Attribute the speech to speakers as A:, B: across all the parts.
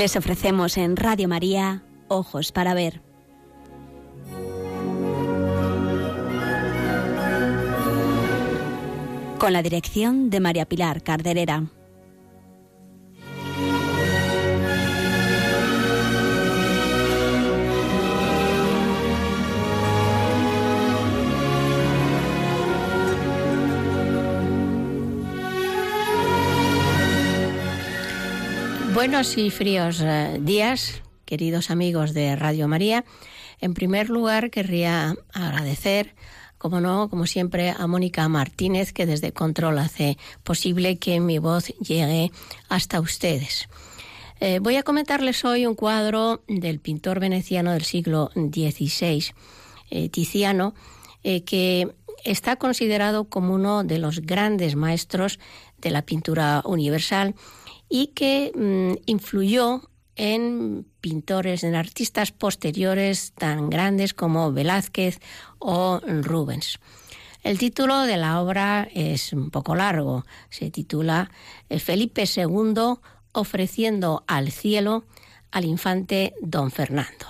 A: Les ofrecemos en Radio María Ojos para Ver. Con la dirección de María Pilar Carderera.
B: Buenos y fríos eh, días, queridos amigos de Radio María. En primer lugar, querría agradecer, como no, como siempre, a Mónica Martínez, que desde Control hace posible que mi voz llegue hasta ustedes. Eh, voy a comentarles hoy un cuadro del pintor veneciano del siglo XVI, eh, Tiziano, que está considerado como uno de los grandes maestros de la pintura universal y que mm, influyó en pintores, en artistas posteriores tan grandes como Velázquez o Rubens. El título de la obra es un poco largo. Se titula eh, Felipe II ofreciendo al cielo al infante don Fernando.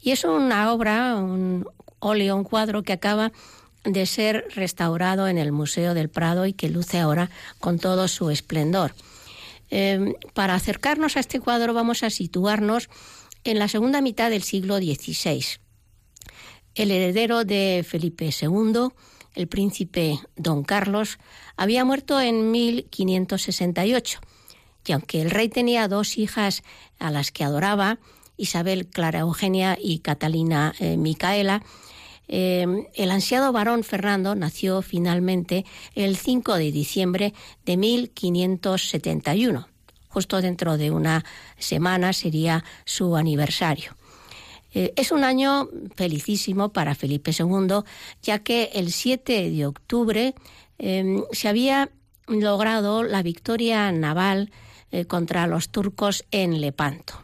B: Y es una obra, un óleo, un cuadro que acaba de ser restaurado en el Museo del Prado y que luce ahora con todo su esplendor. Em, para acercarnos a este cuadro vamos a situarnos en la segunda mitad del siglo XVI. El heredero de Felipe II, el príncipe don Carlos, había muerto en 1568 y aunque el rey tenía dos hijas a las que adoraba, Isabel Clara Eugenia y Catalina eh, Micaela, em, el ansiado varón Fernando nació finalmente el 5 de diciembre de 1571. Justo dentro de una semana sería su aniversario. Eh, es un año felicísimo para Felipe II, ya que el 7 de octubre em, se había logrado la victoria naval eh, contra los turcos en Lepanto.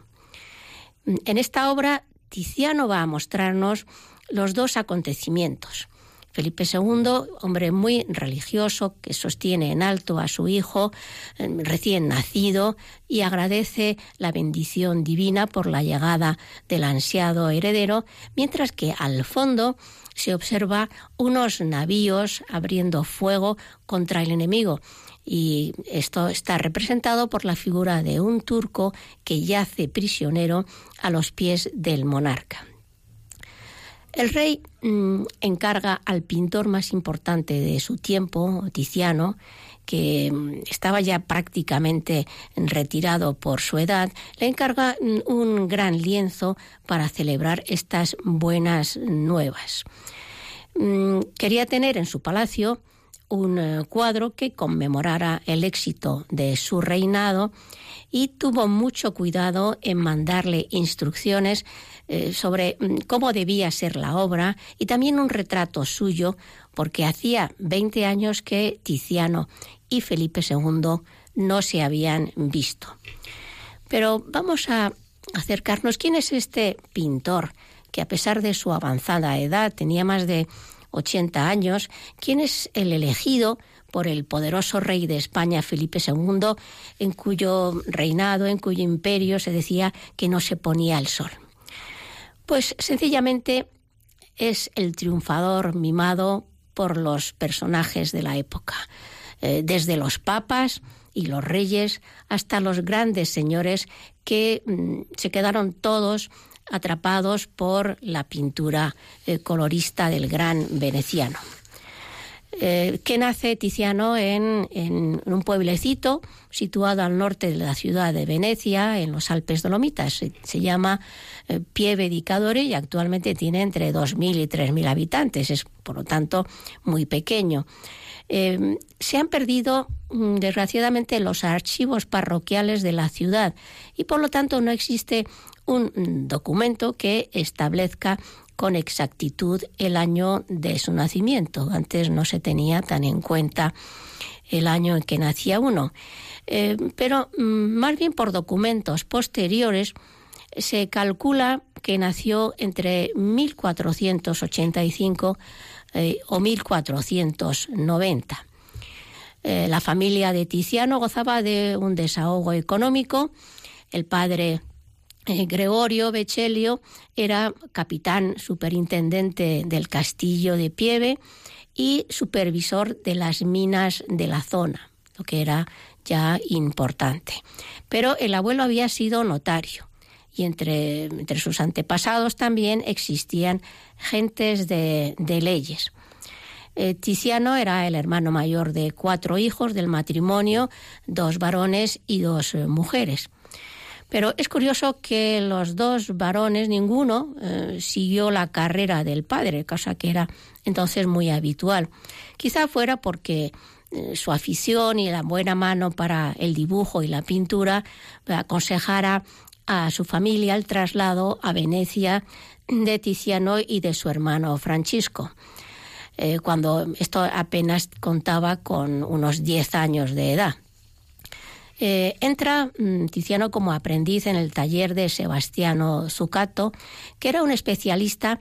B: En esta obra, Tiziano va a mostrarnos los dos acontecimientos. Felipe II, hombre muy religioso, que sostiene en alto a su hijo em, recién nacido y agradece la bendición divina por la llegada del ansiado heredero, mientras que al fondo se observa unos navíos abriendo fuego contra el enemigo. Y esto está representado por la figura de un turco que yace prisionero a los pies del monarca. El rey mm, encarga al pintor más importante de su tiempo, Tiziano, que mm, estaba ya prácticamente retirado por su edad, le encarga mm, un gran lienzo para celebrar estas buenas nuevas. Quería tener en su palacio un eh, cuadro que conmemorara el éxito de su reinado y tuvo mucho cuidado en mandarle instrucciones eh, sobre mm, cómo debía ser la obra y también un retrato suyo, porque hacía 20 años que Tiziano y Felipe II no se habían visto. Pero vamos a acercarnos. ¿Quién es este pintor que a pesar de su avanzada edad, tenía más de 80 años? ¿Quién es el elegido por el poderoso rey de España, Felipe II, en cuyo reinado, en cuyo imperio se decía que no se ponía el sol? Pues sencillamente es el triunfador mimado por los personajes de la época, eh, desde los papas y los reyes hasta los grandes señores que mm, se quedaron todos atrapados por la pintura eh, colorista del gran veneciano. Eh, que nace Tiziano en, un pueblecito situado al norte de la ciudad de Venecia, en los Alpes Dolomitas. Se, llama eh, Pieve y actualmente tiene entre 2.000 y 3.000 habitantes. Es, por lo tanto, muy pequeño. Eh, se han perdido, mm, desgraciadamente, los archivos parroquiales de la ciudad y, por lo tanto, no existe un mm, documento que establezca con exactitud el año de su nacimiento. Antes no se tenía tan en cuenta el año en que nacía uno. Eh, pero mm, más bien por documentos posteriores se calcula que nació entre 1485 eh, o 1490. Eh, la familia de Tiziano gozaba de un desahogo económico. El padre eh, Gregorio Bechelio era capitán superintendente del castillo de Pieve y supervisor de las minas de la zona, lo que era ya importante. Pero el abuelo había sido notario y entre, entre sus antepasados también existían gentes de, leyes. Eh, Tiziano era el hermano mayor de cuatro hijos del matrimonio, dos varones y dos eh, mujeres. Pero es curioso que los dos varones, ninguno eh, siguió la carrera del padre, cosa que era entonces muy habitual. Quizá fuera porque eh, su afición y la buena mano para el dibujo y la pintura aconsejara a su familia el traslado a Venecia de Tiziano y de su hermano Francisco. Eh, cuando esto apenas contaba con unos 10 años de edad. Eh, entra mm, Tiziano como aprendiz en el taller de Sebastiano Zucato, que era un especialista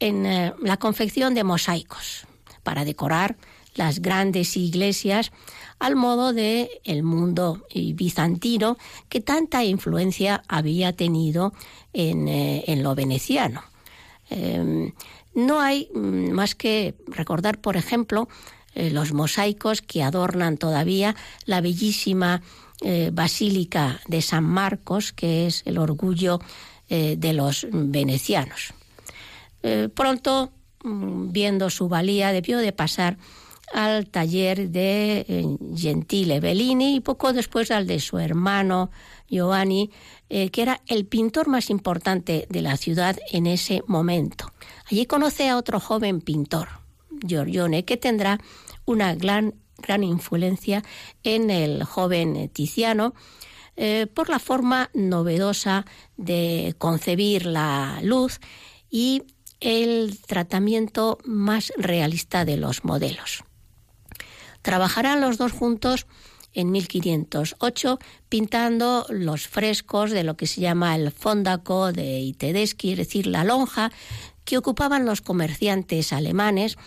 B: en eh, la confección de mosaicos para decorar las grandes iglesias al modo de el mundo bizantino que tanta influencia había tenido en, eh, en lo veneciano. Em, no hay mm, más que recordar, por ejemplo, eh, los mosaicos que adornan todavía la bellísima eh, Basílica de San Marcos, que es el orgullo eh, de los venecianos. pronto, mm, viendo su valía, debió de pasar al taller de Gentile Bellini y poco después al de su hermano Giovanni, que era el pintor más importante de la ciudad en ese momento. Allí conoce a otro joven pintor, Giorgione, que tendrá una gran, gran influencia en el joven Tiziano eh, por la forma novedosa de concebir la luz y el tratamiento más realista de los modelos. Trabajarán los dos juntos en 1508 pintando los frescos de lo que se llama el fondaco de Itedeschi, es decir, la lonja que ocupaban los comerciantes alemanes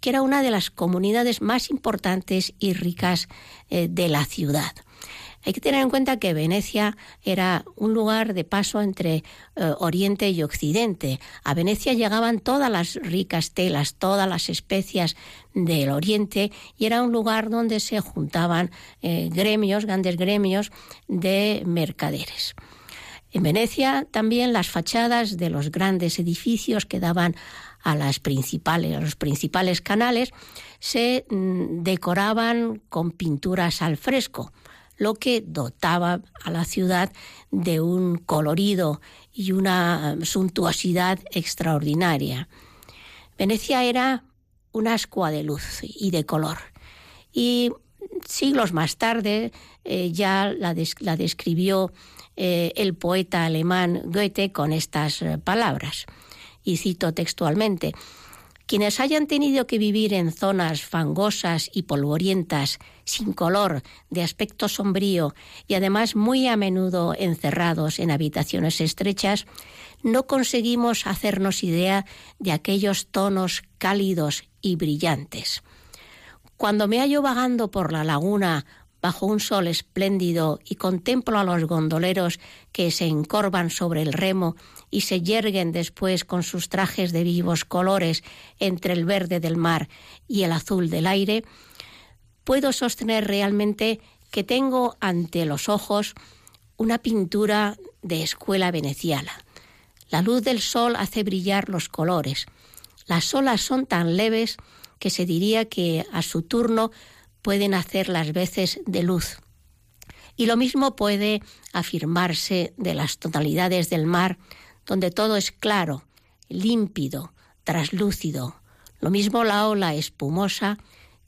B: que era una de las comunidades más importantes y ricas eh, de la ciudad. Hay que tener en cuenta que Venecia era un lugar de paso entre eh, Oriente y Occidente. A Venecia llegaban todas las ricas telas, todas las especias del Oriente y era un lugar donde se juntaban eh, gremios, grandes gremios de mercaderes. En Venecia también las fachadas de los grandes edificios que daban a las principales, a los principales canales, se mm, decoraban con pinturas al fresco, lo que dotaba a la ciudad de un colorido y una suntuosidad extraordinaria. Venecia era un ascua de luz y de color. Y siglos más tarde eh, ya la, describió eh, el poeta alemán Goethe con estas eh, palabras y cito textualmente, quienes hayan tenido que vivir en zonas fangosas y polvorientas, sin color, de aspecto sombrío y además muy a menudo encerrados en habitaciones estrechas, no conseguimos hacernos idea de aquellos tonos cálidos y brillantes. Cuando me hallo vagando por la laguna bajo un sol espléndido y contemplo a los gondoleros que se encorvan sobre el remo y se yerguen después con sus trajes de vivos colores entre el verde del mar y el azul del aire, puedo sostener realmente que tengo ante los ojos una pintura de escuela veneciana. La luz del sol hace brillar los colores. Las olas son tan leves que se diría que a su turno pueden hacer las veces de luz. Y lo mismo puede afirmarse de las tonalidades del mar, donde todo es claro, límpido, traslúcido. Lo mismo la ola espumosa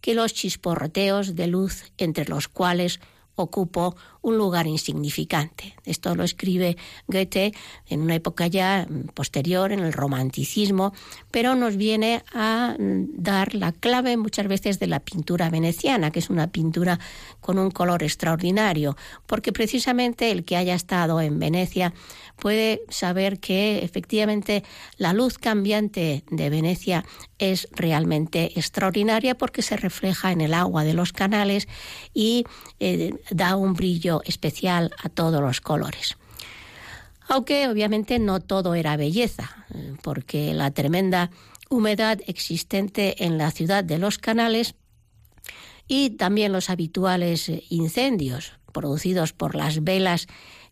B: que los chisporroteos de luz entre los cuales ocupó un lugar insignificante. Esto lo escribe Goethe en una época ya posterior, en el romanticismo, pero nos viene a dar la clave muchas veces de la pintura veneciana, que es una pintura con un color extraordinario, porque precisamente el que haya estado en Venecia puede saber que efectivamente la luz cambiante de Venecia es realmente extraordinaria porque se refleja en el agua de los canales y eh, da un brillo especial a todos los colores. Aunque obviamente no todo era belleza, porque la tremenda humedad existente en la ciudad de los canales y también los habituales eh, incendios producidos por las velas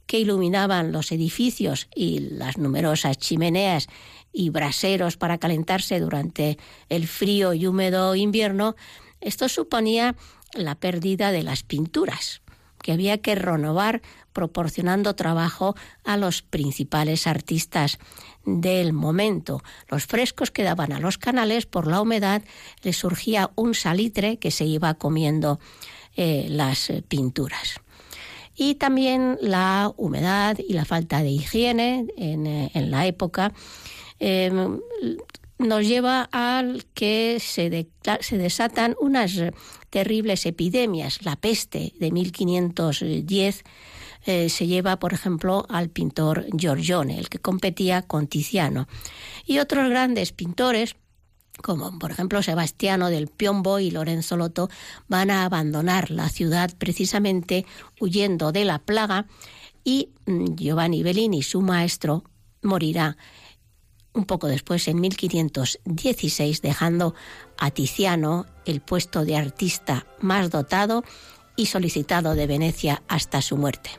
B: que iluminaban los edificios y las numerosas chimeneas y braseros para calentarse durante el frío y húmedo invierno, esto suponía la pérdida de las pinturas, que había que renovar proporcionando trabajo a los principales artistas del momento. Los frescos que daban a los canales por la humedad les surgía un salitre que se iba comiendo eh, las pinturas. Y también la humedad y la falta de higiene en, eh, en la época Em, nos lleva al que se, se, desatan unas terribles epidemias. La peste de 1510 eh, se lleva, por ejemplo, al pintor Giorgione, el que competía con Tiziano. Y otros grandes pintores, como por ejemplo Sebastiano del Piombo y Lorenzo Loto, van a abandonar la ciudad precisamente huyendo de la plaga y mm, Giovanni Bellini, su maestro, morirá un poco después, en 1516, dejando a Tiziano el puesto de artista más dotado y solicitado de Venecia hasta su muerte.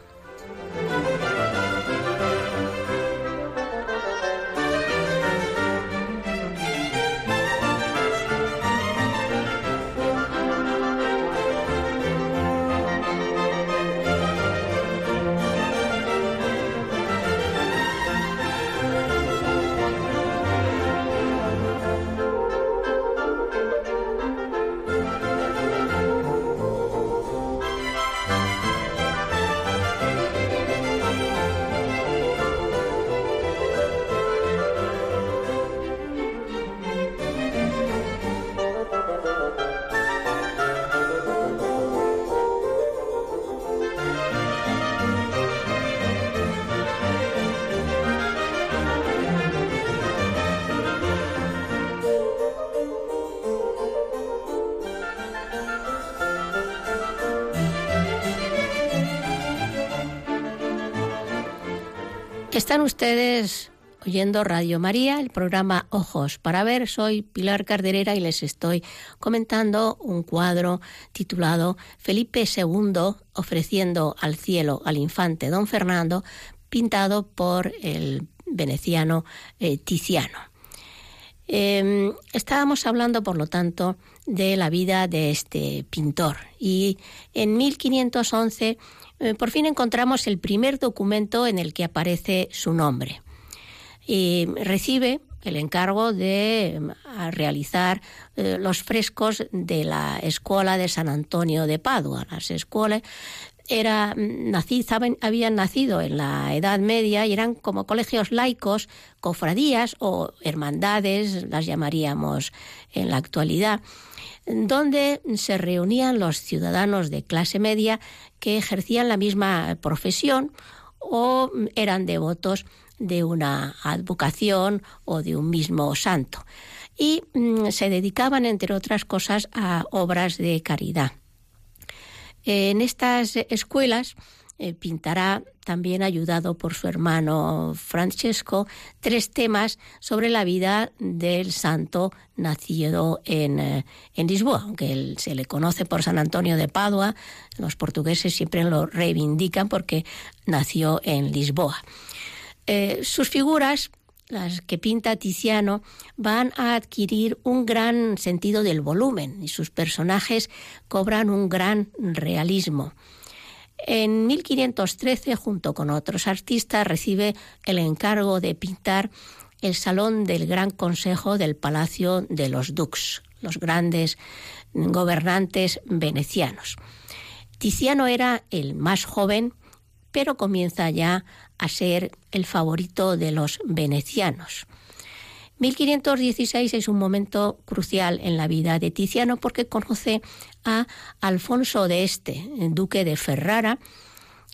B: Están ustedes oyendo Radio María, el programa Ojos para Ver. Soy Pilar Carderera y les estoy comentando un cuadro titulado Felipe II ofreciendo al cielo al infante don Fernando, pintado por el veneciano eh, Tiziano. Em, estábamos hablando, por lo tanto, de la vida de este pintor y en 1511 eh, por fin encontramos el primer documento en el que aparece su nombre. Y recibe el encargo de mm, realizar eh, los frescos de la Escuela de San Antonio de Padua. Las escuelas era, mm, habían nacido en la Edad Media y eran como colegios laicos, cofradías o hermandades, las llamaríamos en la actualidad, donde se reunían los ciudadanos de clase media que ejercían la misma profesión o eran devotos de una advocación o de un mismo santo. Y mm, se dedicaban, entre otras cosas, a obras de caridad. En estas escuelas eh, pintará, también ayudado por su hermano Francesco, tres temas sobre la vida del santo nacido en, eh, Lisboa. Aunque se le conoce por San Antonio de Padua, los portugueses siempre lo reivindican porque nació en Lisboa. Eh, sus figuras las que pinta Tiziano, van a adquirir un gran sentido del volumen y sus personajes cobran un gran realismo. En 1513, junto con otros artistas, recibe el encargo de pintar el salón del Gran Consejo del Palacio de los Dux, los grandes gobernantes venecianos. Tiziano era el más joven, pero comienza ya a ser el favorito de los venecianos. 1516 es un momento crucial en la vida de Tiziano porque conoce a Alfonso de Este, duque de Ferrara,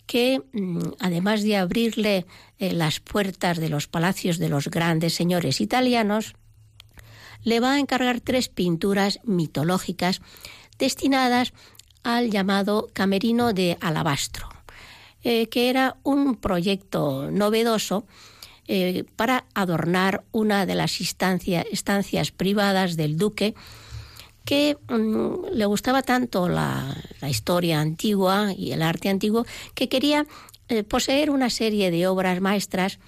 B: que mm, además de abrirle eh, las puertas de los palacios de los grandes señores italianos, le va a encargar tres pinturas mitológicas destinadas al llamado camerino de alabastro. eh, que era un proyecto novedoso eh, para adornar una de las estancias privadas del duque que mm, le gustaba tanto la, historia antigua y el arte antiguo que quería eh, poseer una serie de obras maestras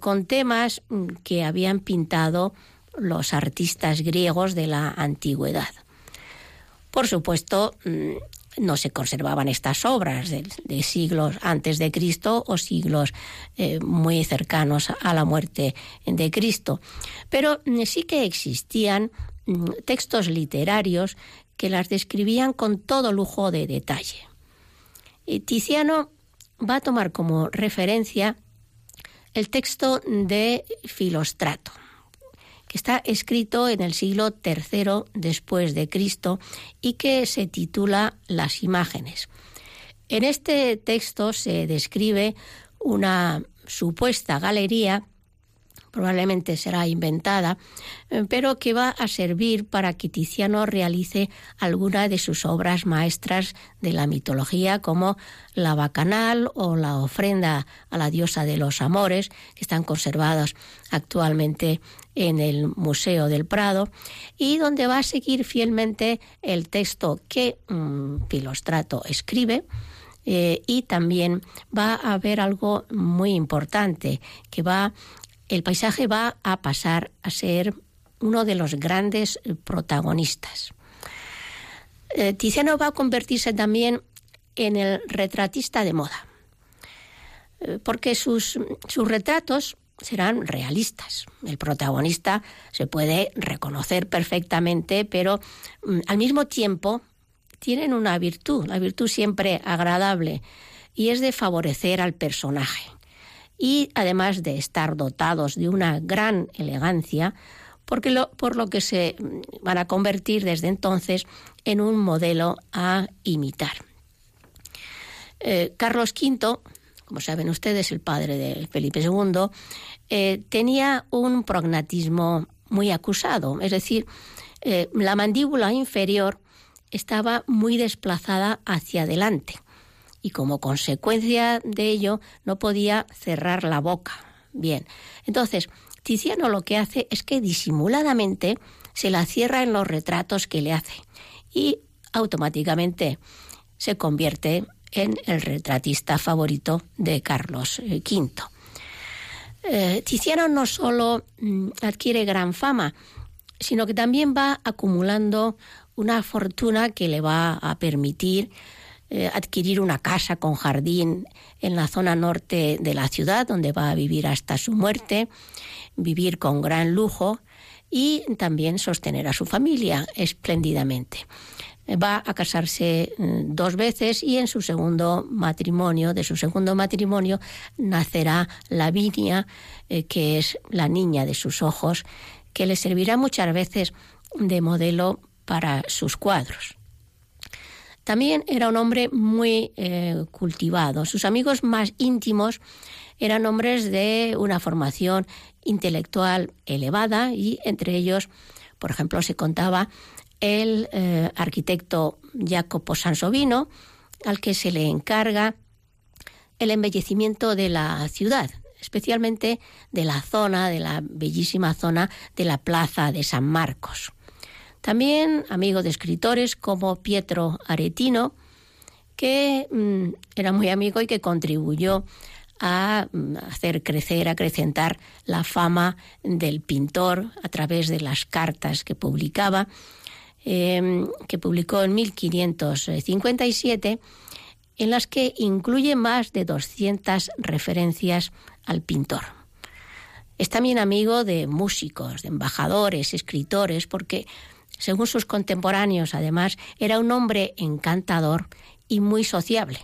B: con temas mm, que habían pintado los artistas griegos de la antigüedad. Por supuesto, mm, no se conservaban estas obras de, siglos antes de Cristo o siglos eh, muy cercanos a la muerte de Cristo. Pero mm, sí que existían mm, textos literarios que las describían con todo lujo de detalle. Tiziano va a tomar como referencia el texto de Filostrato que está escrito en el siglo III después de Cristo y que se titula Las imágenes. En este texto se describe una supuesta galería probablemente será inventada, eh, pero que va a servir para que Tiziano realice alguna de sus obras maestras de la mitología, como la Bacanal o la ofrenda a la diosa de los amores, que están conservados actualmente en el Museo del Prado, y donde va a seguir fielmente el texto que mm, Pilostrato escribe, eh, y también va a haber algo muy importante que va el paisaje va a pasar a ser uno de los grandes protagonistas. Eh, Tiziano va a convertirse también en el retratista de moda, eh, porque sus, sus retratos serán realistas. El protagonista se puede reconocer perfectamente, pero mm, al mismo tiempo tienen una virtud, la virtud siempre agradable, y es de favorecer al personaje y además de estar dotados de una gran elegancia, porque por lo que se van a convertir desde entonces en un modelo a imitar. Eh, Carlos V, como saben ustedes, el padre de Felipe II, eh, tenía un prognatismo muy acusado, es decir, eh, la mandíbula inferior estaba muy desplazada hacia adelante y como consecuencia de ello no podía cerrar la boca. Bien, entonces Tiziano lo que hace es que disimuladamente se la cierra en los retratos que le hace y automáticamente se convierte en el retratista favorito de Carlos V. Eh, eh, Tiziano no solo mm, adquiere gran fama, sino que también va acumulando una fortuna que le va a permitir eh, adquirir una casa con jardín en la zona norte de la ciudad, donde va a vivir hasta su muerte, vivir con gran lujo y también sostener a su familia espléndidamente. Va a casarse mm, dos veces y en su segundo matrimonio, de su segundo matrimonio, nacerá Lavinia, eh, que es la niña de sus ojos, que le servirá muchas veces de modelo para sus cuadros. También era un hombre muy eh, cultivado. Sus amigos más íntimos eran hombres de una formación intelectual elevada y entre ellos, por ejemplo, se contaba el eh, arquitecto Jacopo Sansovino, al que se le encarga el embellecimiento de la ciudad, especialmente de la zona, de la bellísima zona de la plaza de San Marcos. También amigo de escritores como Pietro Aretino, que mm, era muy amigo y que contribuyó a mm, hacer crecer, acrecentar la fama del pintor a través de las cartas que publicaba, em, que publicó en 1557, en las que incluye más de 200 referencias al pintor. Es también amigo de músicos, de embajadores, escritores, porque según sus contemporáneos, además, era un hombre encantador y muy sociable.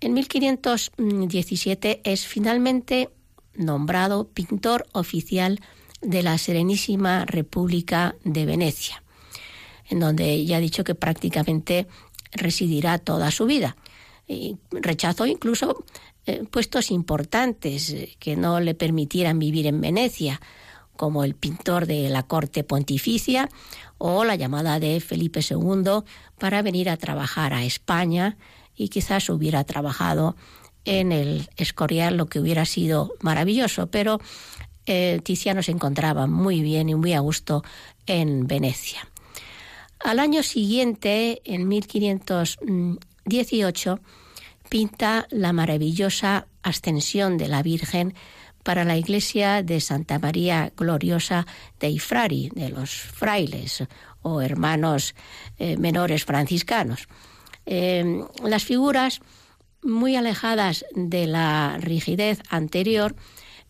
B: En 1517 es finalmente nombrado pintor oficial de la Serenísima República de Venecia, en donde ya ha dicho que prácticamente residirá toda su vida. Y rechazó incluso eh, puestos importantes eh, que no le permitieran vivir en Venecia, como el pintor de la corte pontificia o la llamada de Felipe II para venir a trabajar a España y quizás hubiera trabajado en el Escorial, lo que hubiera sido maravilloso, pero eh, Tiziano se encontraba muy bien y muy a gusto en Venecia. Al año siguiente, en 1518, pinta la maravillosa ascensión de la Virgen para la iglesia de Santa María Gloriosa de Ifrari, de los frailes o hermanos eh, menores franciscanos. Eh, las figuras, muy alejadas de la rigidez anterior,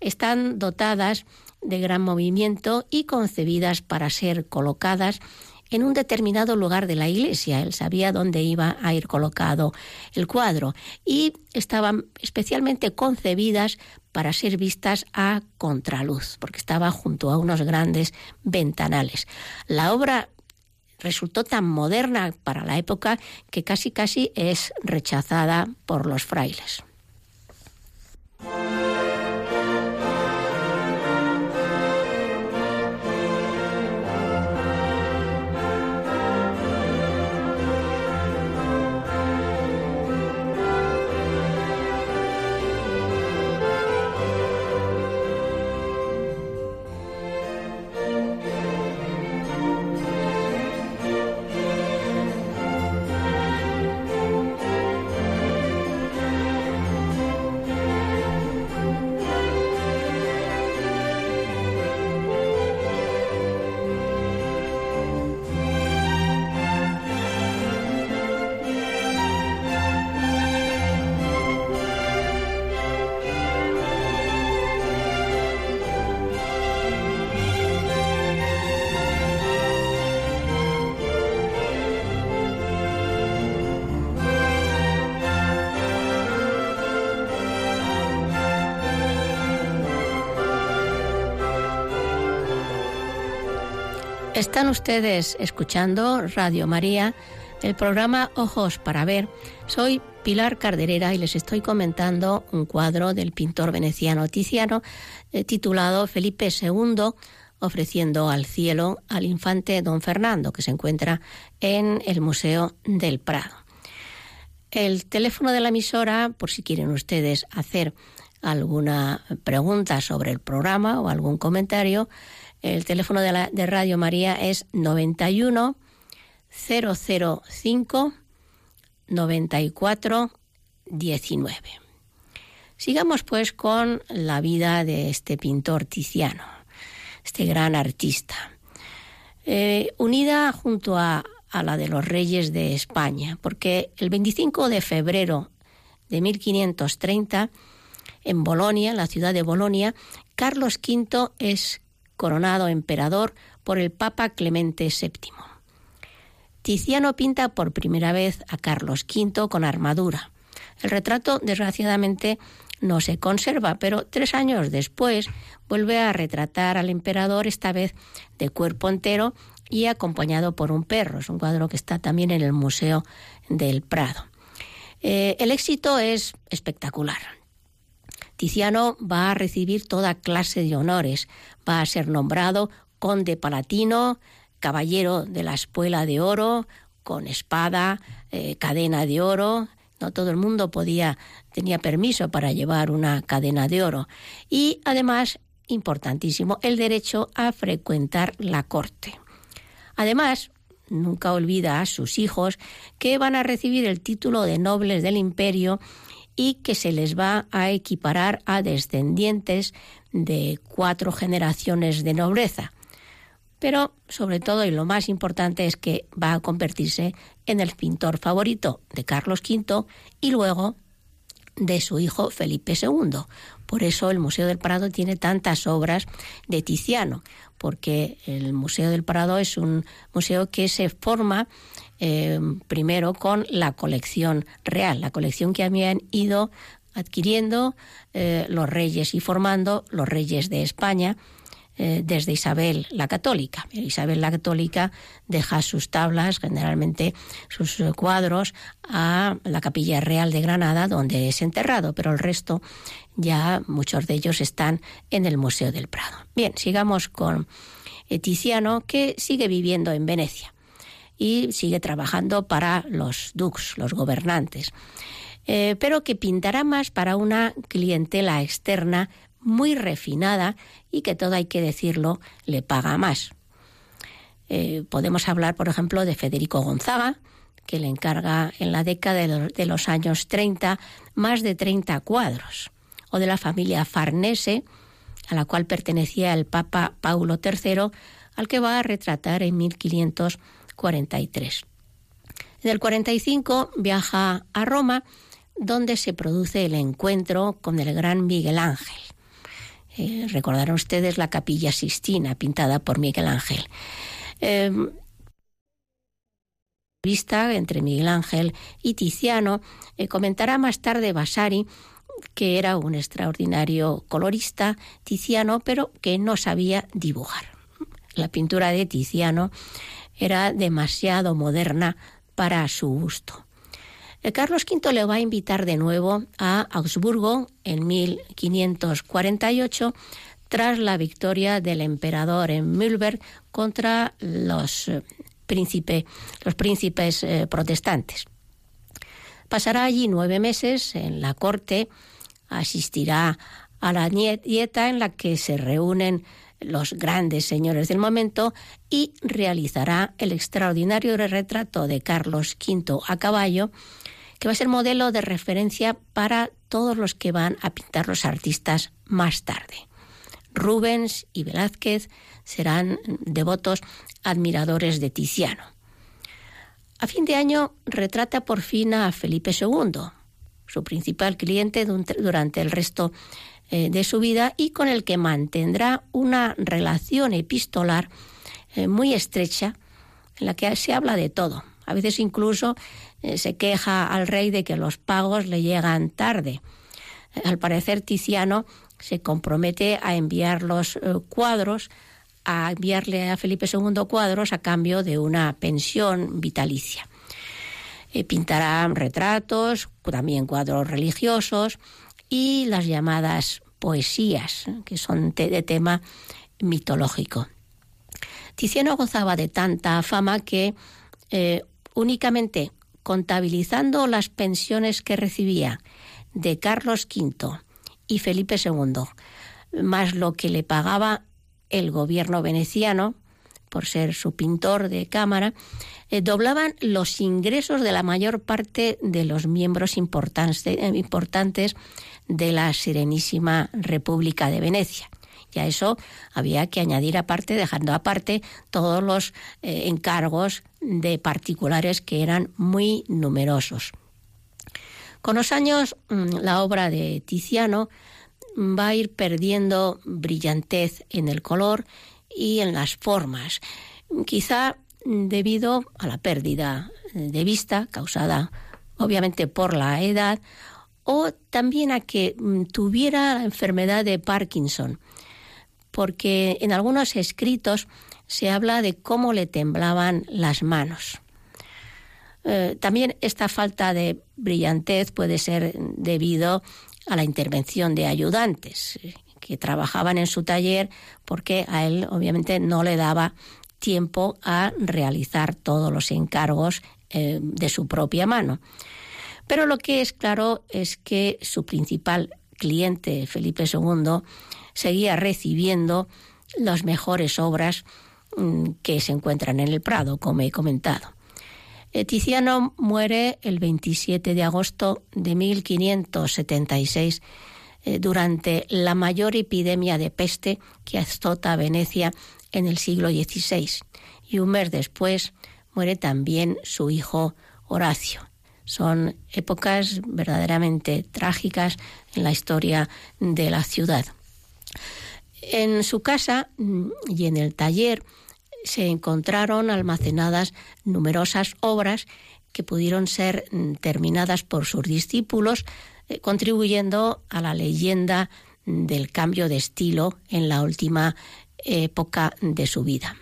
B: están dotadas de gran movimiento y concebidas para ser colocadas en un determinado lugar de la iglesia. Él sabía dónde iba a ir colocado el cuadro y estaban especialmente concebidas para ser vistas a contraluz, porque estaba junto a unos grandes ventanales. La obra resultó tan moderna para la época que casi casi es rechazada por los frailes. Están ustedes escuchando Radio María, el programa Ojos para Ver. Soy Pilar Carderera y les estoy comentando un cuadro del pintor veneciano Tiziano eh, titulado Felipe II ofreciendo al cielo al infante don Fernando, que se encuentra en el Museo del Prado. El teléfono de la emisora, por si quieren ustedes hacer alguna pregunta sobre el programa o algún comentario, el teléfono de, la, de Radio María es 91 005 94 19. Sigamos pues con la vida de este pintor Tiziano, este gran artista, eh, unida junto a, a la de los reyes de España, porque el 25 de febrero de 1530, en Bolonia, en la ciudad de Bolonia, Carlos V es coronado emperador por el Papa Clemente VII. Tiziano pinta por primera vez a Carlos V con armadura. El retrato, desgraciadamente, no se conserva, pero tres años después vuelve a retratar al emperador, esta vez de cuerpo entero y acompañado por un perro. Es un cuadro que está también en el Museo del Prado. Eh, el éxito es espectacular. Tiziano va a recibir toda clase de honores. Va a ser nombrado conde palatino, caballero de la espuela de oro, con espada, eh, cadena de oro. No todo el mundo podía, tenía permiso para llevar una cadena de oro. Y además, importantísimo, el derecho a frecuentar la corte. Además, nunca olvida a sus hijos que van a recibir el título de nobles del imperio y que se les va a equiparar a descendientes de cuatro generaciones de nobleza. Pero sobre todo y lo más importante es que va a convertirse en el pintor favorito de Carlos V y luego de su hijo Felipe II. Por eso el Museo del Prado tiene tantas obras de Tiziano, porque el Museo del Prado es un museo que se forma eh, primero con la colección real, la colección que habían ido adquiriendo eh, los reyes y formando los reyes de España eh, desde Isabel la Católica. Isabel la Católica deja sus tablas, generalmente sus cuadros, a la Capilla Real de Granada, donde es enterrado, pero el resto ya muchos de ellos están en el Museo del Prado. Bien, sigamos con Tiziano, que sigue viviendo en Venecia y sigue trabajando para los dux, los gobernantes, eh, pero que pintará más para una clientela externa muy refinada y que todo hay que decirlo le paga más. Eh, podemos hablar, por ejemplo, de Federico Gonzaga, que le encarga en la década de los años 30 más de 30 cuadros, o de la familia Farnese, a la cual pertenecía el Papa Paulo III, al que va a retratar en 1543. En el 45 viaja a Roma, donde se produce el encuentro con el gran Miguel Ángel. Eh, recordarán ustedes la capilla Sistina, pintada por Miguel Ángel. Eh, vista entre Miguel Ángel y Tiziano, eh, comentará más tarde Vasari que era un extraordinario colorista Tiziano, pero que no sabía dibujar. La pintura de Tiziano era demasiado moderna para su gusto. Eh, Carlos V le va a invitar de nuevo a Augsburgo en 1548 tras la victoria del emperador en Mühlberg contra los, eh, los príncipes eh, protestantes. Pasará allí nueve meses en la corte, asistirá a la dieta en la que se reúnen los grandes señores del momento y realizará el extraordinario retrato de Carlos V a caballo, que va a ser modelo de referencia para todos los que van a pintar los artistas más tarde. Rubens y Velázquez serán devotos admiradores de Tiziano. A fin de año retrata por fin a Felipe II, su principal cliente durante el resto eh, de su vida y con el que mantendrá una relación epistolar eh, muy estrecha en la que se habla de todo. A veces incluso eh, se queja al rey de que los pagos le llegan tarde. Al parecer Tiziano se compromete a enviar los cuadros a enviarle a Felipe II cuadros a cambio de una pensión vitalicia. Pintará retratos, también cuadros religiosos y las llamadas poesías, que son de tema mitológico. Tiziano gozaba de tanta fama que eh, únicamente contabilizando las pensiones que recibía de Carlos V y Felipe II, más lo que le pagaba el gobierno veneciano, por ser su pintor de cámara, eh, doblaban los ingresos de la mayor parte de los miembros eh, importantes de la Serenísima República de Venecia. Y a eso había que añadir aparte, dejando aparte todos los eh, encargos de particulares que eran muy numerosos. Con los años, mm, la obra de Tiziano va a ir perdiendo brillantez en el color y en las formas, quizá debido a la pérdida de vista causada obviamente por la edad o también a que mm, tuviera la enfermedad de Parkinson, porque en algunos escritos se habla de cómo le temblaban las manos. Eh, también esta falta de brillantez puede ser debido a la intervención de ayudantes eh, que trabajaban en su taller porque a él obviamente no le daba tiempo a realizar todos los encargos eh, de su propia mano. Pero lo que es claro es que su principal cliente, Felipe II, seguía recibiendo las mejores obras mm, que se encuentran en el Prado, como he comentado. Eh, Tiziano muere el 27 de agosto de 1576 eh, durante la mayor epidemia de peste que azota Venecia en el siglo XVI. Y un mes después muere también su hijo Horacio. Son épocas verdaderamente trágicas en la historia de la ciudad. En su casa mm, y en el taller se encontraron almacenadas numerosas obras que pudieron ser mm, terminadas por sus discípulos, eh, contribuyendo a la leyenda del cambio de estilo en la última época de su vida.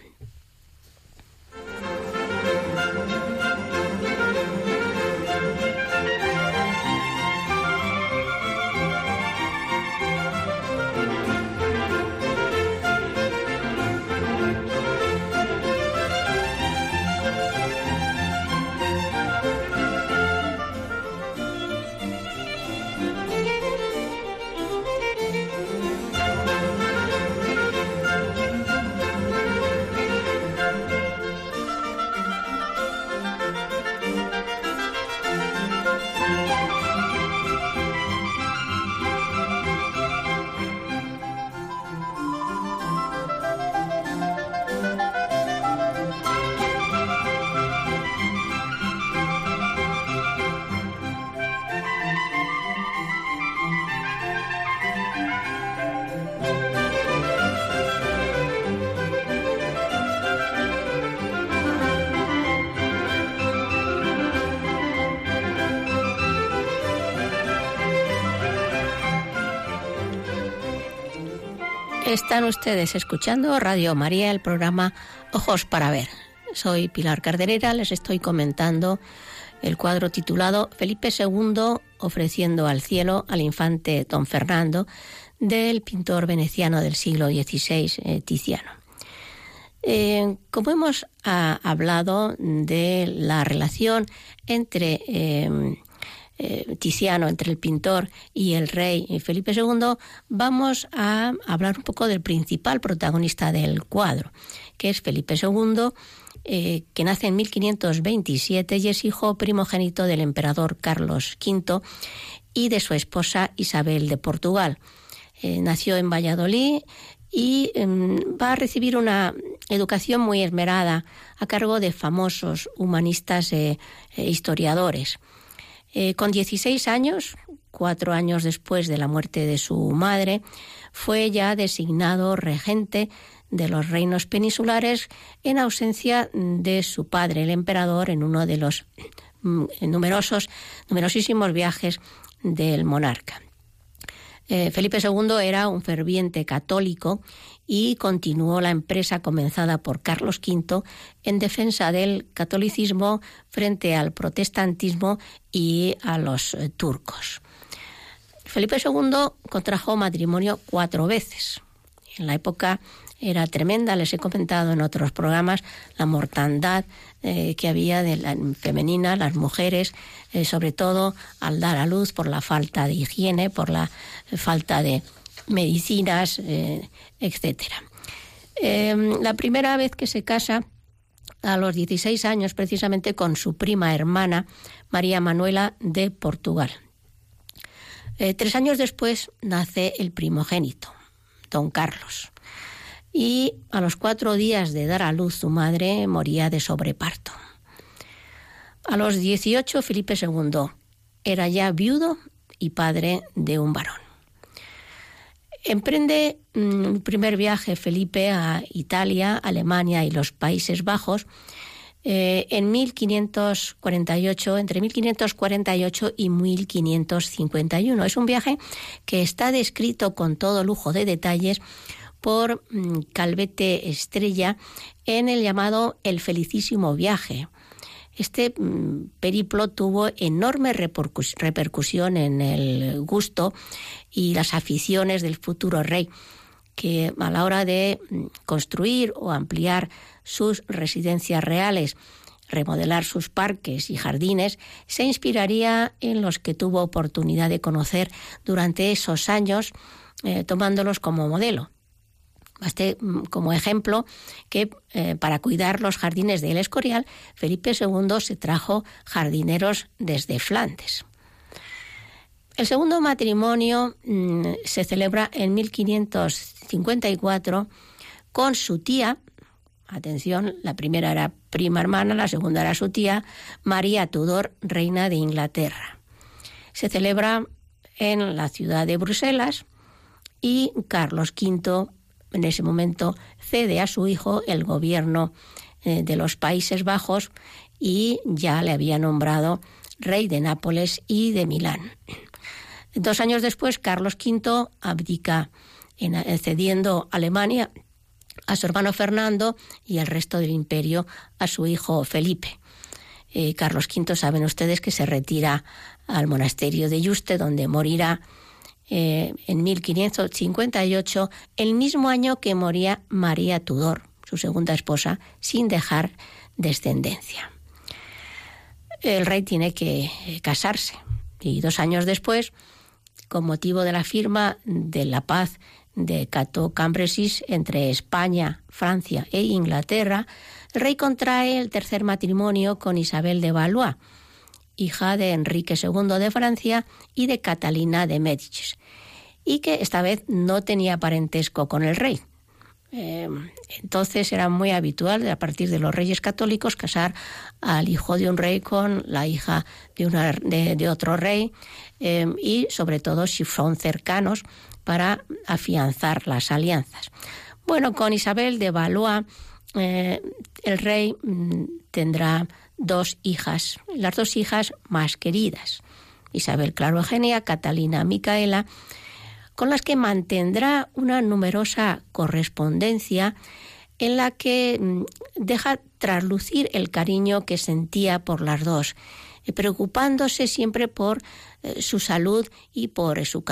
B: Están ustedes escuchando Radio María, el programa Ojos para Ver. Soy Pilar Carderera, les estoy comentando el cuadro titulado Felipe II ofreciendo al cielo al infante don Fernando del pintor veneciano del siglo XVI, eh, Tiziano. Eh, como hemos ah, hablado de la relación entre eh, eh, Tiziano, entre el pintor y el rey Felipe II, vamos a hablar un poco del principal protagonista del cuadro, que es Felipe II, eh, que nace en 1527 y es hijo primogénito del emperador Carlos V y de su esposa Isabel de Portugal. Eh, nació en Valladolid y em, va a recibir una educación muy esmerada a cargo de famosos humanistas e historiadores. Eh, con 16 años, cuatro años después de la muerte de su madre, fue ya designado regente de los reinos peninsulares en ausencia de su padre, el emperador, en uno de los mm, numerosos, numerosísimos viajes del monarca. Eh, Felipe II era un ferviente católico y continuó la empresa comenzada por Carlos V en defensa del catolicismo frente al protestantismo y a los eh, turcos. Felipe II contrajo matrimonio cuatro veces. En la época era tremenda, les he comentado en otros programas la mortandad eh, que había de la femenina, las mujeres, eh, sobre todo al dar a luz por la falta de higiene, por la falta de medicinas, eh, etcétera. Em, la primera vez que se casa, a los 16 años, precisamente con su prima hermana, María Manuela de Portugal. tres años después nace el primogénito, don Carlos y a los cuatro días de dar a luz su madre moría de sobreparto. A los 18 Felipe II era ya viudo y padre de un varón. Emprende un mm, primer viaje Felipe a Italia, Alemania y los Países Bajos eh, en 1548, entre 1548 y 1551. Es un viaje que está descrito con todo lujo de detalles por mm, Calvete Estrella en el llamado El Felicísimo Viaje. Este mm, periplo tuvo enorme repercusión en el gusto y las aficiones del futuro rey, que a la hora de mm, construir o ampliar sus residencias reales, remodelar sus parques y jardines, se inspiraría en los que tuvo oportunidad de conocer durante esos años, eh, tomándolos como modelo. Baste mm, como ejemplo que eh, para cuidar los jardines del Escorial, Felipe II se trajo jardineros desde Flandes. El segundo matrimonio mm, se celebra en 1554 con su tía, atención, la primera era prima hermana, la segunda era su tía, María Tudor, reina de Inglaterra. Se celebra en la ciudad de Bruselas y Carlos V en ese momento cede a su hijo el gobierno eh, de los Países Bajos y ya le había nombrado rey de Nápoles y de Milán. Dos años después, Carlos V abdica eh, cediendo Alemania a su hermano Fernando y el resto del imperio a su hijo Felipe. Eh, Carlos V, saben ustedes que se retira al monasterio de Yuste, donde morirá eh, en 1558, el mismo año que moría María Tudor, su segunda esposa, sin dejar descendencia. El rey tiene que eh, casarse y dos años después, con motivo de la firma de la paz de Cato Cambresis entre España, Francia e Inglaterra, el rey contrae el tercer matrimonio con Isabel de Valois, hija de Enrique II de Francia y de Catalina de Médicis, y que esta vez no tenía parentesco con el rey. Eh, entonces era muy habitual a partir de los reyes católicos casar al hijo de un rey con la hija de, de, otro rey eh, y sobre todo si son cercanos para afianzar las alianzas. Bueno, con Isabel de Valois eh, el rey mm, tendrá dos hijas, las dos hijas más queridas, Isabel Claro Eugenia, Catalina Micaela, con las que mantendrá una numerosa correspondencia en la que mm, deja traslucir el cariño que sentía por las dos, eh, preocupándose siempre por eh, su salud y por su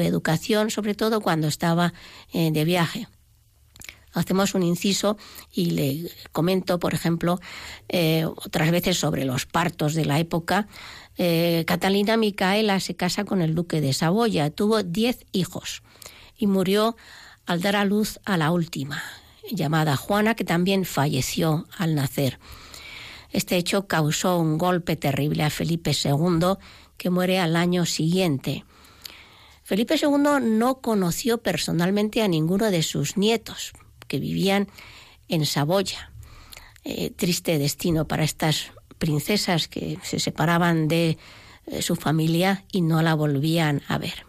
B: educación, sobre todo cuando estaba eh, de viaje. Hacemos un inciso y le comento, por ejemplo, otras veces sobre los partos de la época. Catalina Micaela se casa con el duque de Saboya, tuvo diez hijos y murió al dar a luz a la última llamada Juana, que también falleció al nacer. Este hecho causó un golpe terrible a Felipe II, que muere al año siguiente. Felipe II no conoció personalmente a ninguno de sus nietos, que vivían en Saboya. Eh, triste destino para estas princesas que se separaban de eh, su familia y no la volvían a ver.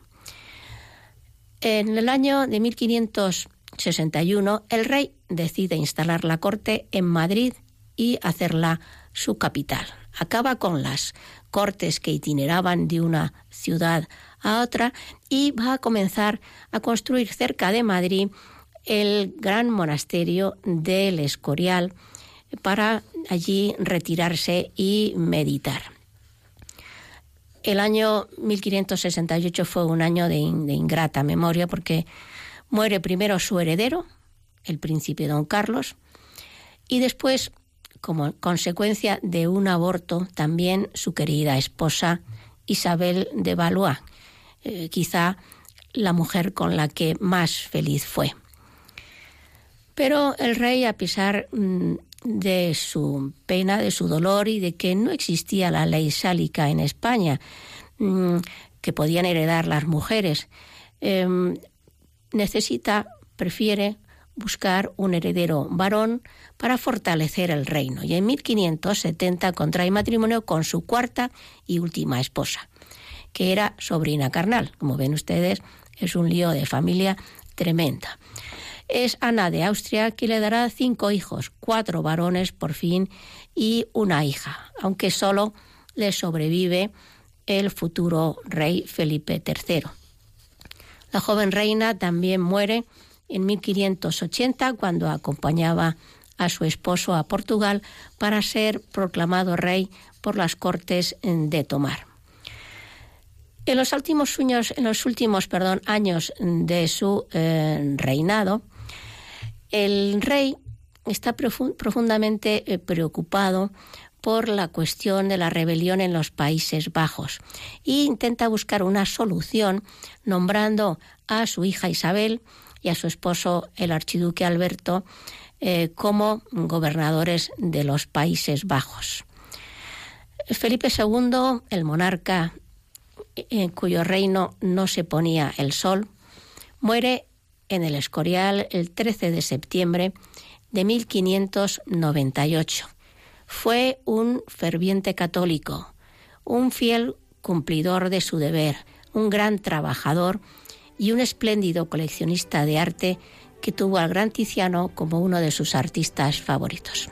B: En el año de 1500 61, el rey decide instalar la corte en Madrid y hacerla su capital. Acaba con las cortes que itineraban de una ciudad a otra y va a comenzar a construir cerca de Madrid el gran monasterio del Escorial para allí retirarse y meditar. El año 1568 fue un año de, ingrata memoria porque Muere primero su heredero, el príncipe don Carlos, y después, como consecuencia de un aborto, también su querida esposa Isabel de Valois, eh, quizá la mujer con la que más feliz fue. Pero el rey, a pesar mm, de su pena, de su dolor y de que no existía la ley sálica en España, mm, que podían heredar las mujeres, em, necesita, prefiere buscar un heredero varón para fortalecer el reino. Y en 1570 contrae matrimonio con su cuarta y última esposa, que era sobrina carnal. Como ven ustedes, es un lío de familia tremenda. Es Ana de Austria que le dará cinco hijos, cuatro varones por fin y una hija, aunque solo le sobrevive el futuro rey Felipe III. La joven reina también muere en 1580 cuando acompañaba a su esposo a Portugal para ser proclamado rey por las Cortes de Tomar. En los últimos años, en los últimos años de su eh, reinado, el rey está profundamente eh, preocupado por la cuestión de la rebelión en los Países Bajos e intenta buscar una solución nombrando a su hija Isabel y a su esposo el archiduque Alberto eh, como gobernadores de los Países Bajos. Felipe II, el monarca en cuyo reino no se ponía el sol, muere en el Escorial el 13 de septiembre de 1598 fue un ferviente católico, un fiel cumplidor de su deber, un gran trabajador y un espléndido coleccionista de arte que tuvo al gran Tiziano como uno de sus artistas favoritos.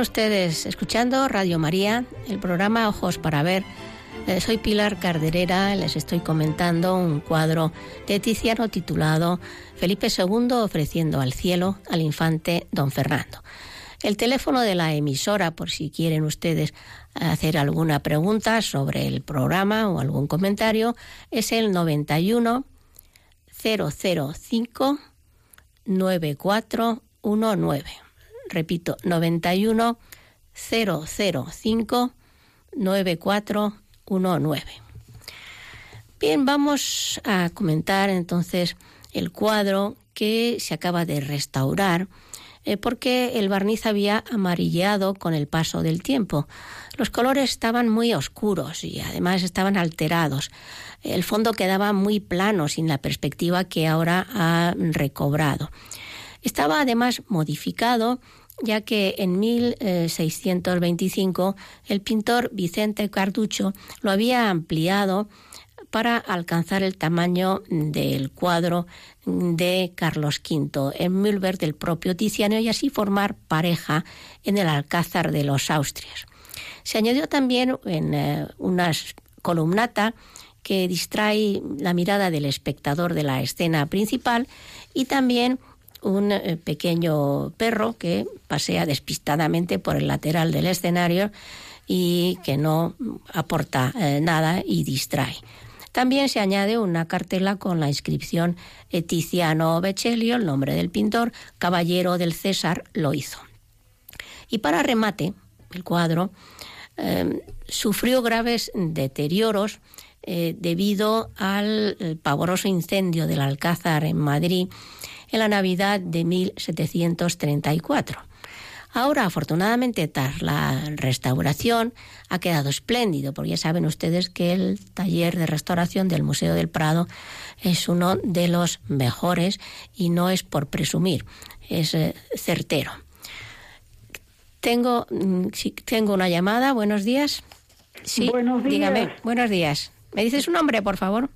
B: Ustedes escuchando Radio María, el programa Ojos para Ver. Eh, soy Pilar Carderera, les estoy comentando un cuadro de Tiziano titulado Felipe II ofreciendo al cielo al infante don Fernando. El teléfono de la emisora, por si quieren ustedes hacer alguna pregunta sobre el programa o algún comentario, es el 91 005 9419. Repito, 91 005 9419. Bien, vamos a comentar entonces el cuadro que se acaba de restaurar eh, porque el barniz había amarilleado con el paso del tiempo. Los colores estaban muy oscuros y además estaban alterados. El fondo quedaba muy plano sin la perspectiva que ahora ha recobrado. Estaba además modificado ya que en 1625 el pintor Vicente Carducho lo había ampliado para alcanzar el tamaño del cuadro de Carlos V en Mühlberg del propio Tiziano y así formar pareja en el Alcázar de los Austrias. Se añadió también en eh, una columnata que distrae la mirada del espectador de la escena principal y también un eh, pequeño perro que pasea despistadamente por el lateral del escenario y que no aporta eh, nada y distrae. También se añade una cartela con la inscripción Tiziano Becellio, el nombre del pintor, caballero del César, lo hizo. Y para remate, el cuadro eh, sufrió graves deterioros debido al pavoroso incendio del Alcázar en Madrid en la Navidad de 1734. Ahora, afortunadamente, tras la restauración, ha quedado espléndido, porque ya saben ustedes que el taller de restauración del Museo del Prado es uno de los mejores y no es por presumir, es eh, certero. Tengo, mm, tengo una llamada, buenos días.
C: Sí, buenos días.
B: Dígame, buenos días. ¿Me dice su nombre, por favor?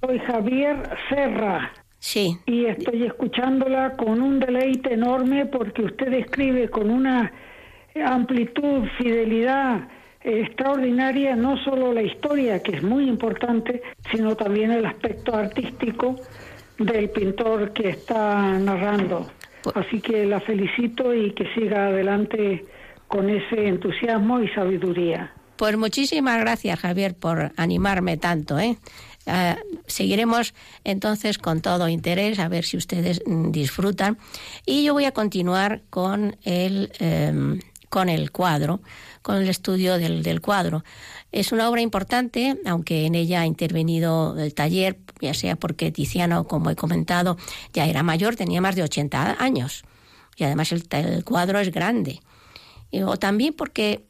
C: Soy Javier Serra.
B: Sí.
C: Y estoy escuchándola con un deleite enorme porque usted escribe con una amplitud, fidelidad extraordinaria, no solo la historia, que es muy importante, sino también el aspecto artístico del pintor que está narrando. Pues Así que la felicito y que siga adelante con ese entusiasmo y sabiduría.
B: Pues muchísimas gracias, Javier, por animarme tanto, ¿eh? Ah, seguiremos entonces con todo interés a ver si ustedes mm, disfrutan. Y yo voy a continuar con el, em, con el cuadro, con el estudio del, del, cuadro. Es una obra importante, aunque en ella ha intervenido el taller, ya sea porque Tiziano, como he comentado, ya era mayor, tenía más de 80 años. Y además el, el cuadro es grande. O también porque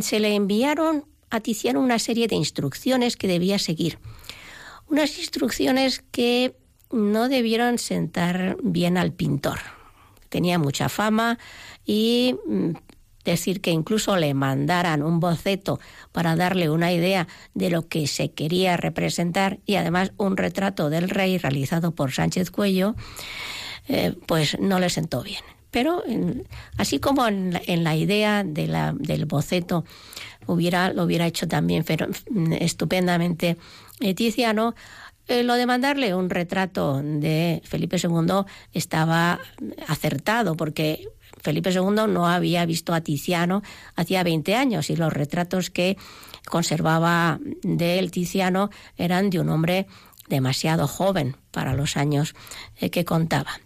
B: se le enviaron a Tiziano una serie de instrucciones que debía seguir unas instrucciones que no debieron sentar bien al pintor. Tenía mucha fama y mm, decir que incluso le mandaran un boceto para darle una idea de lo que se quería representar y además un retrato del rey realizado por Sánchez Cuello, eh, pues no le sentó bien. Pero así como en la, idea del boceto hubiera, lo hubiera hecho también mm, estupendamente Tiziano, eh, lo de mandarle un retrato de Felipe II estaba acertado porque Felipe II no había visto a Tiziano hacía 20 años y los retratos que conservaba de él Tiziano eran de un hombre demasiado joven para los años eh, que contaba.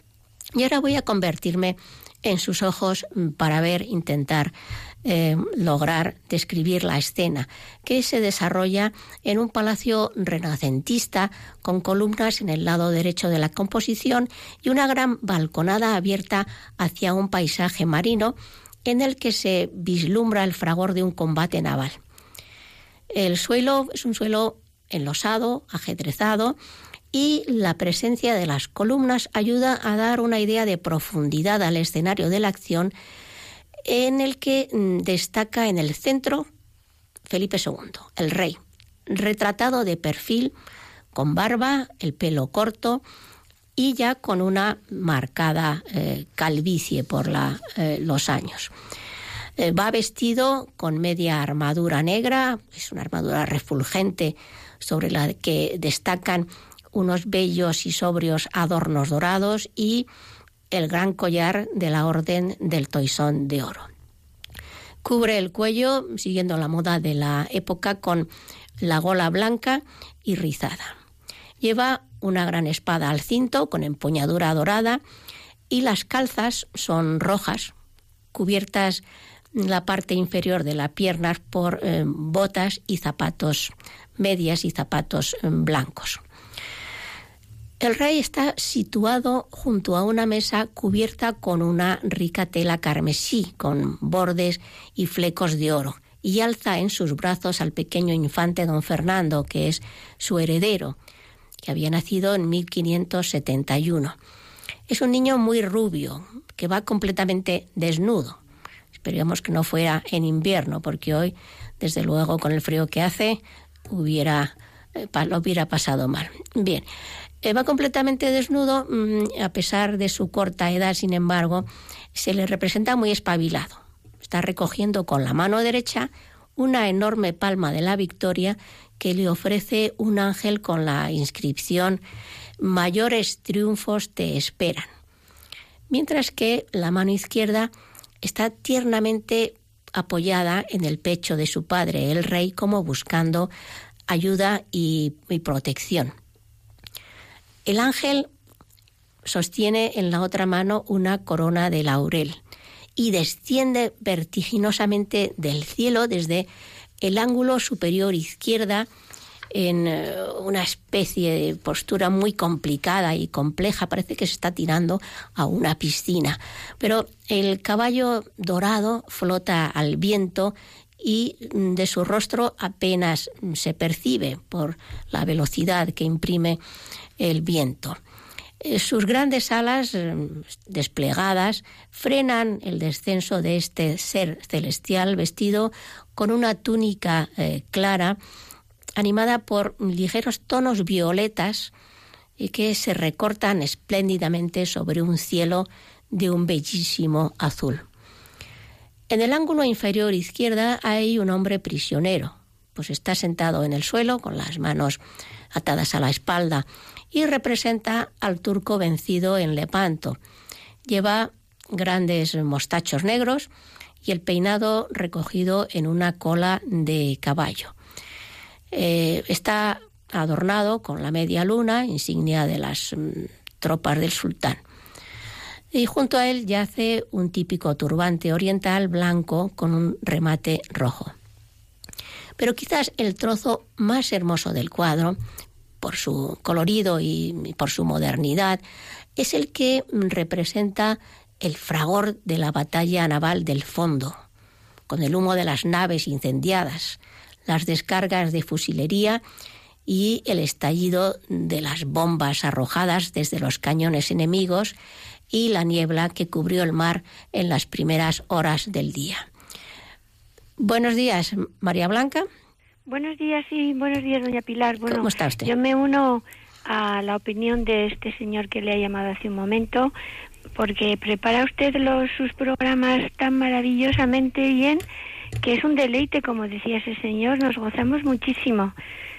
B: Y ahora voy a convertirme en sus ojos para ver, intentar eh, lograr describir la escena, que se desarrolla en un palacio renacentista con columnas en el lado derecho de la composición y una gran balconada abierta hacia un paisaje marino en el que se vislumbra el fragor de un combate naval. El suelo es un suelo enlosado, ajedrezado, y la presencia de las columnas ayuda a dar una idea de profundidad al escenario de la acción en el que mm, destaca en el centro Felipe II, el rey, retratado de perfil, con barba, el pelo corto y ya con una marcada eh, calvicie por eh, los años. Eh, va vestido con media armadura negra, es una armadura refulgente sobre la que destacan unos bellos y sobrios adornos dorados y el gran collar de la Orden del Toisón de Oro. Cubre el cuello, siguiendo la moda de la época, con la gola blanca y rizada. Lleva una gran espada al cinto con empuñadura dorada y las calzas son rojas, cubiertas la parte inferior de las piernas por eh, botas y zapatos medias y zapatos eh, blancos. El rey está situado junto a una mesa cubierta con una rica tela carmesí, con bordes y flecos de oro, y alza en sus brazos al pequeño infante don Fernando, que es su heredero, que había nacido en 1571. Es un niño muy rubio, que va completamente desnudo. Esperemos que no fuera en invierno, porque hoy, desde luego, con el frío que hace, hubiera, eh, lo hubiera pasado mal. Bien, va completamente desnudo, mm, a pesar de su corta edad, sin embargo, se le representa muy espabilado. Está recogiendo con la mano derecha una enorme palma de la victoria que le ofrece un ángel con la inscripción Mayores triunfos te esperan. Mientras que la mano izquierda está tiernamente apoyada en el pecho de su padre, el rey, como buscando ayuda y protección. El ángel sostiene en la otra mano una corona de laurel y desciende vertiginosamente del cielo desde el ángulo superior izquierda en eh, una especie de postura muy complicada y compleja. Parece que se está tirando a una piscina. Pero el caballo dorado flota al viento y mm, de su rostro apenas se percibe por la velocidad que imprime el viento. Eh, sus grandes alas eh, desplegadas frenan el descenso de este ser celestial vestido con una túnica eh, clara, animada por ligeros tonos violetas y que se recortan espléndidamente sobre un cielo de un bellísimo azul. En el ángulo inferior izquierda hay un hombre prisionero, pues está sentado en el suelo con las manos atadas a la espalda y representa al turco vencido en Lepanto. Lleva grandes mostachos negros y el peinado recogido en una cola de caballo. Eh, está adornado con la media luna, insignia de las mm, tropas del sultán. Y junto a él yace un típico turbante oriental blanco con un remate rojo. Pero quizás el trozo más hermoso del cuadro por su colorido y por su modernidad, es el que representa el fragor de la batalla naval del fondo, con el humo de las naves incendiadas, las descargas de fusilería y el estallido de las bombas arrojadas desde los cañones enemigos y la niebla que cubrió el mar en las primeras horas del día. Buenos días, María Blanca.
D: Buenos días y buenos días, doña Pilar.
B: Bueno, ¿Cómo está usted?
D: Yo me uno a la opinión de este señor que le ha llamado hace un momento, porque prepara usted los, sus programas tan maravillosamente bien que es un deleite, como decía ese señor, nos gozamos muchísimo.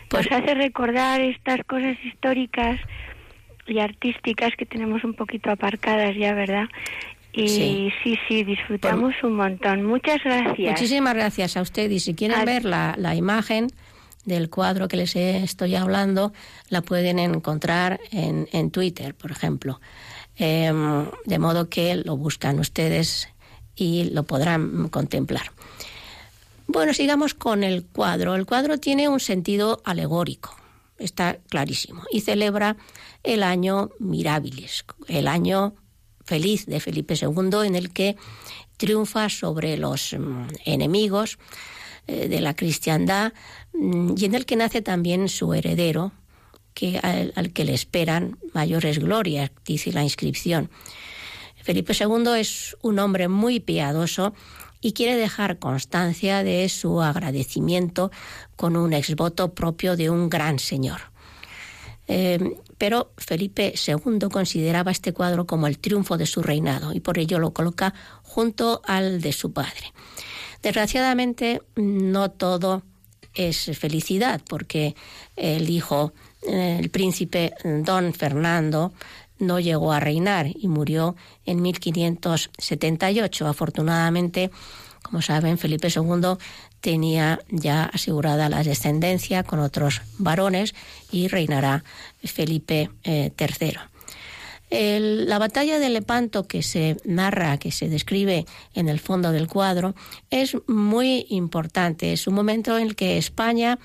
D: Pues... Nos hace recordar estas cosas históricas y artísticas que tenemos un poquito aparcadas ya, ¿verdad? Y sí, sí, disfrutamos un montón. Muchas gracias.
B: Muchísimas gracias a usted. Y si quieren ver la, la, imagen del cuadro que les estoy hablando, la pueden encontrar en, en Twitter, por ejemplo. Em, de modo que lo buscan ustedes y lo podrán contemplar. Bueno, sigamos con el cuadro. El cuadro tiene un sentido alegórico, está clarísimo, y celebra el año Mirabilis, el año feliz de Felipe II en el que triunfa sobre los mm, enemigos eh, de la cristiandad mm, y en el que nace también su heredero, que, al, que le esperan mayores glorias, dice la inscripción. Felipe II es un hombre muy piadoso y quiere dejar constancia de su agradecimiento con un exvoto propio de un gran señor. Eh, pero Felipe II consideraba este cuadro como el triunfo de su reinado y por ello lo coloca junto al de su padre. Desgraciadamente, no todo es felicidad, porque el hijo, el príncipe don Fernando, no llegó a reinar y murió en 1578. Afortunadamente, como saben, Felipe II tenía ya asegurada la descendencia con otros varones y reinará Felipe III. Eh, la batalla de Lepanto que se narra, que se describe en el fondo del cuadro, es muy importante. Es un momento en el que España,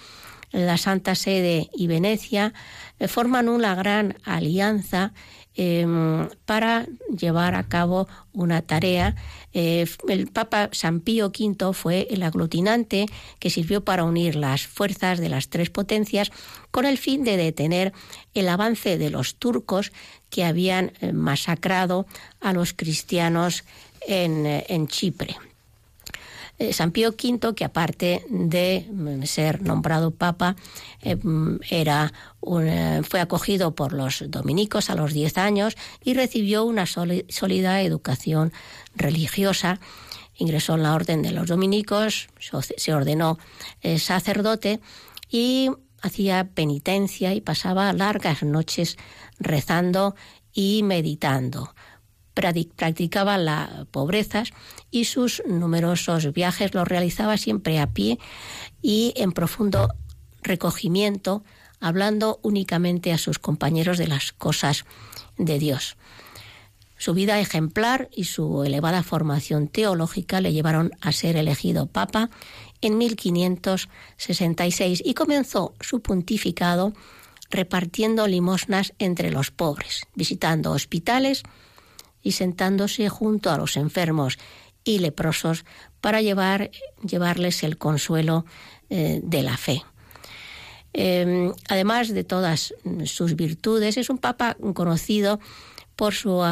B: la Santa Sede y Venecia eh, forman una gran alianza Em, para llevar a cabo una tarea. Eh, el Papa San Pío V fue el aglutinante que sirvió para unir las fuerzas de las tres potencias con el fin de detener el avance de los turcos que habían eh, masacrado a los cristianos en, eh, en Chipre. Eh, San Pío V, que aparte de mm, ser nombrado papa, eh, mm, era eh, fue acogido por los dominicos a los 10 años y recibió una sólida educación religiosa. Ingresó en la orden de los dominicos, se ordenó sacerdote y hacía penitencia y pasaba largas noches rezando y meditando practicaba la pobreza y sus numerosos viajes los realizaba siempre a pie y en profundo recogimiento, hablando únicamente a sus compañeros de las cosas de Dios. Su vida ejemplar y su elevada formación teológica le llevaron a ser elegido papa en 1566 y comenzó su pontificado repartiendo limosnas entre los pobres, visitando hospitales, y sentándose junto a los enfermos y leprosos para llevar, llevarles el consuelo eh, de la fe. Em, además de todas sus virtudes, es un papa conocido por su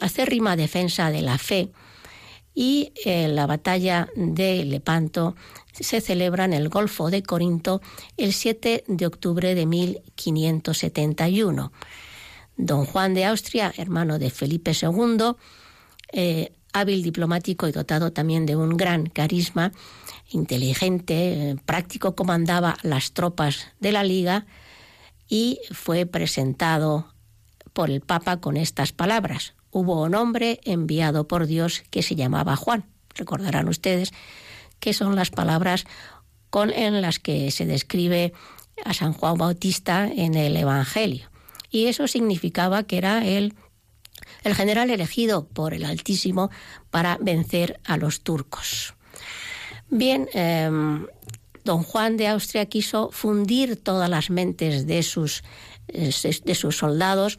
B: acérrima defensa de la fe y eh, la batalla de Lepanto se celebra en el Golfo de Corinto el 7 de octubre de 1571. Don Juan de Austria, hermano de Felipe II, eh, hábil diplomático y dotado también de un gran carisma, inteligente, práctico, comandaba las tropas de la Liga y fue presentado por el Papa con estas palabras. Hubo un hombre enviado por Dios que se llamaba Juan. Recordarán ustedes que son las palabras con, en las que se describe a San Juan Bautista en el Evangelio y eso significaba que era el, el general elegido por el Altísimo para vencer a los turcos. Bien, em, don Juan de Austria quiso fundir todas las mentes de sus, eh, de sus soldados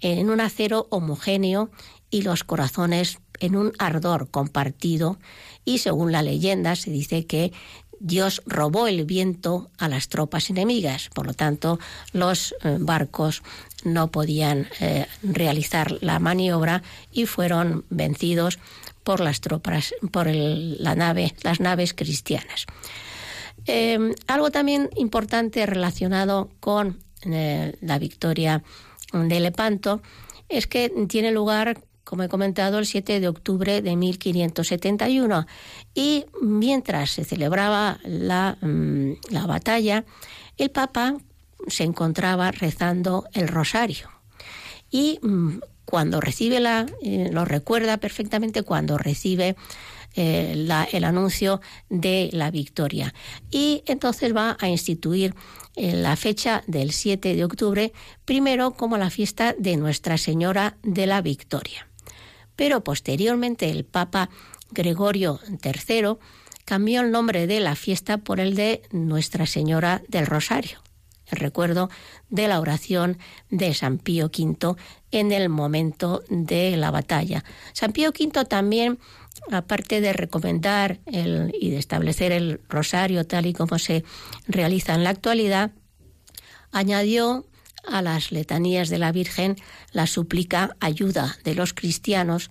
B: en un acero homogéneo y los corazones en un ardor compartido y según la leyenda se dice que Dios robó el viento a las tropas enemigas, por lo tanto los eh, barcos no podían eh, realizar la maniobra y fueron vencidos por las tropas, por la nave, las naves cristianas. Em, algo también importante relacionado con eh, la victoria de Lepanto es que tiene lugar como he comentado, el 7 de octubre de 1571. Y mientras se celebraba la, mm, la batalla, el Papa se encontraba rezando el rosario. Y mm, cuando recibe la, eh, lo recuerda perfectamente cuando recibe eh, el anuncio de la victoria. Y entonces va a instituir eh, la fecha del 7 de octubre, primero como la fiesta de Nuestra Señora de la Victoria pero posteriormente el Papa Gregorio III cambió el nombre de la fiesta por el de Nuestra Señora del Rosario, el recuerdo de la oración de San Pío V en el momento de la batalla. San Pío V también, aparte de recomendar y de establecer el rosario tal y como se realiza en la actualidad, añadió a las letanías de la Virgen la súplica ayuda de los cristianos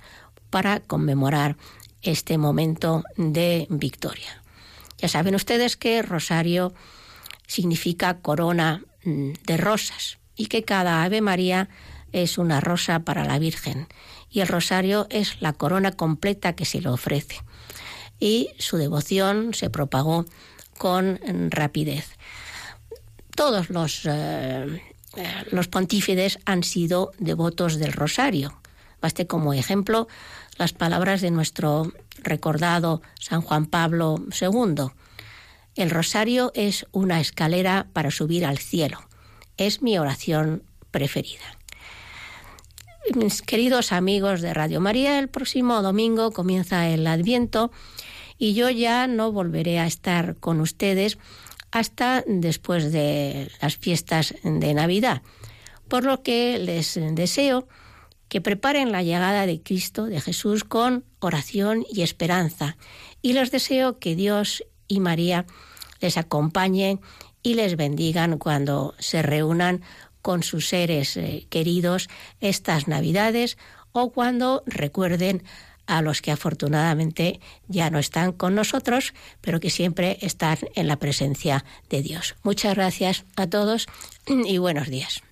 B: para conmemorar este momento de victoria. Ya saben ustedes que rosario significa corona mm, de rosas y que cada Ave María es una rosa para la Virgen y el rosario es la corona completa que se le ofrece. Y su devoción se propagó con rapidez. Todos los eh, los pontífices han sido devotos del rosario. Baste como ejemplo las palabras de nuestro recordado San Juan Pablo II. El rosario es una escalera para subir al cielo. Es mi oración preferida. mis queridos amigos de Radio María, el próximo domingo comienza el Adviento y yo ya no volveré a estar con ustedes hasta después de las fiestas de Navidad. Por lo que les deseo que preparen la llegada de Cristo, de Jesús, con oración y esperanza. Y les deseo que Dios y María les acompañen y les bendigan cuando se reúnan con sus seres eh, queridos estas Navidades o cuando recuerden a los que afortunadamente ya no están con nosotros, pero que siempre están en la presencia de Dios. Muchas gracias a todos y buenos días.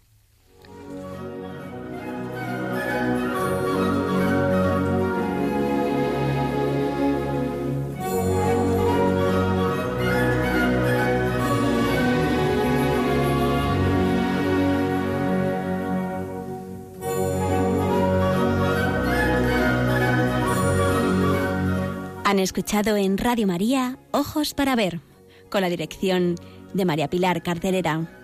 A: Han escuchado en Radio María Ojos para Ver, con la dirección de María Pilar Carterera.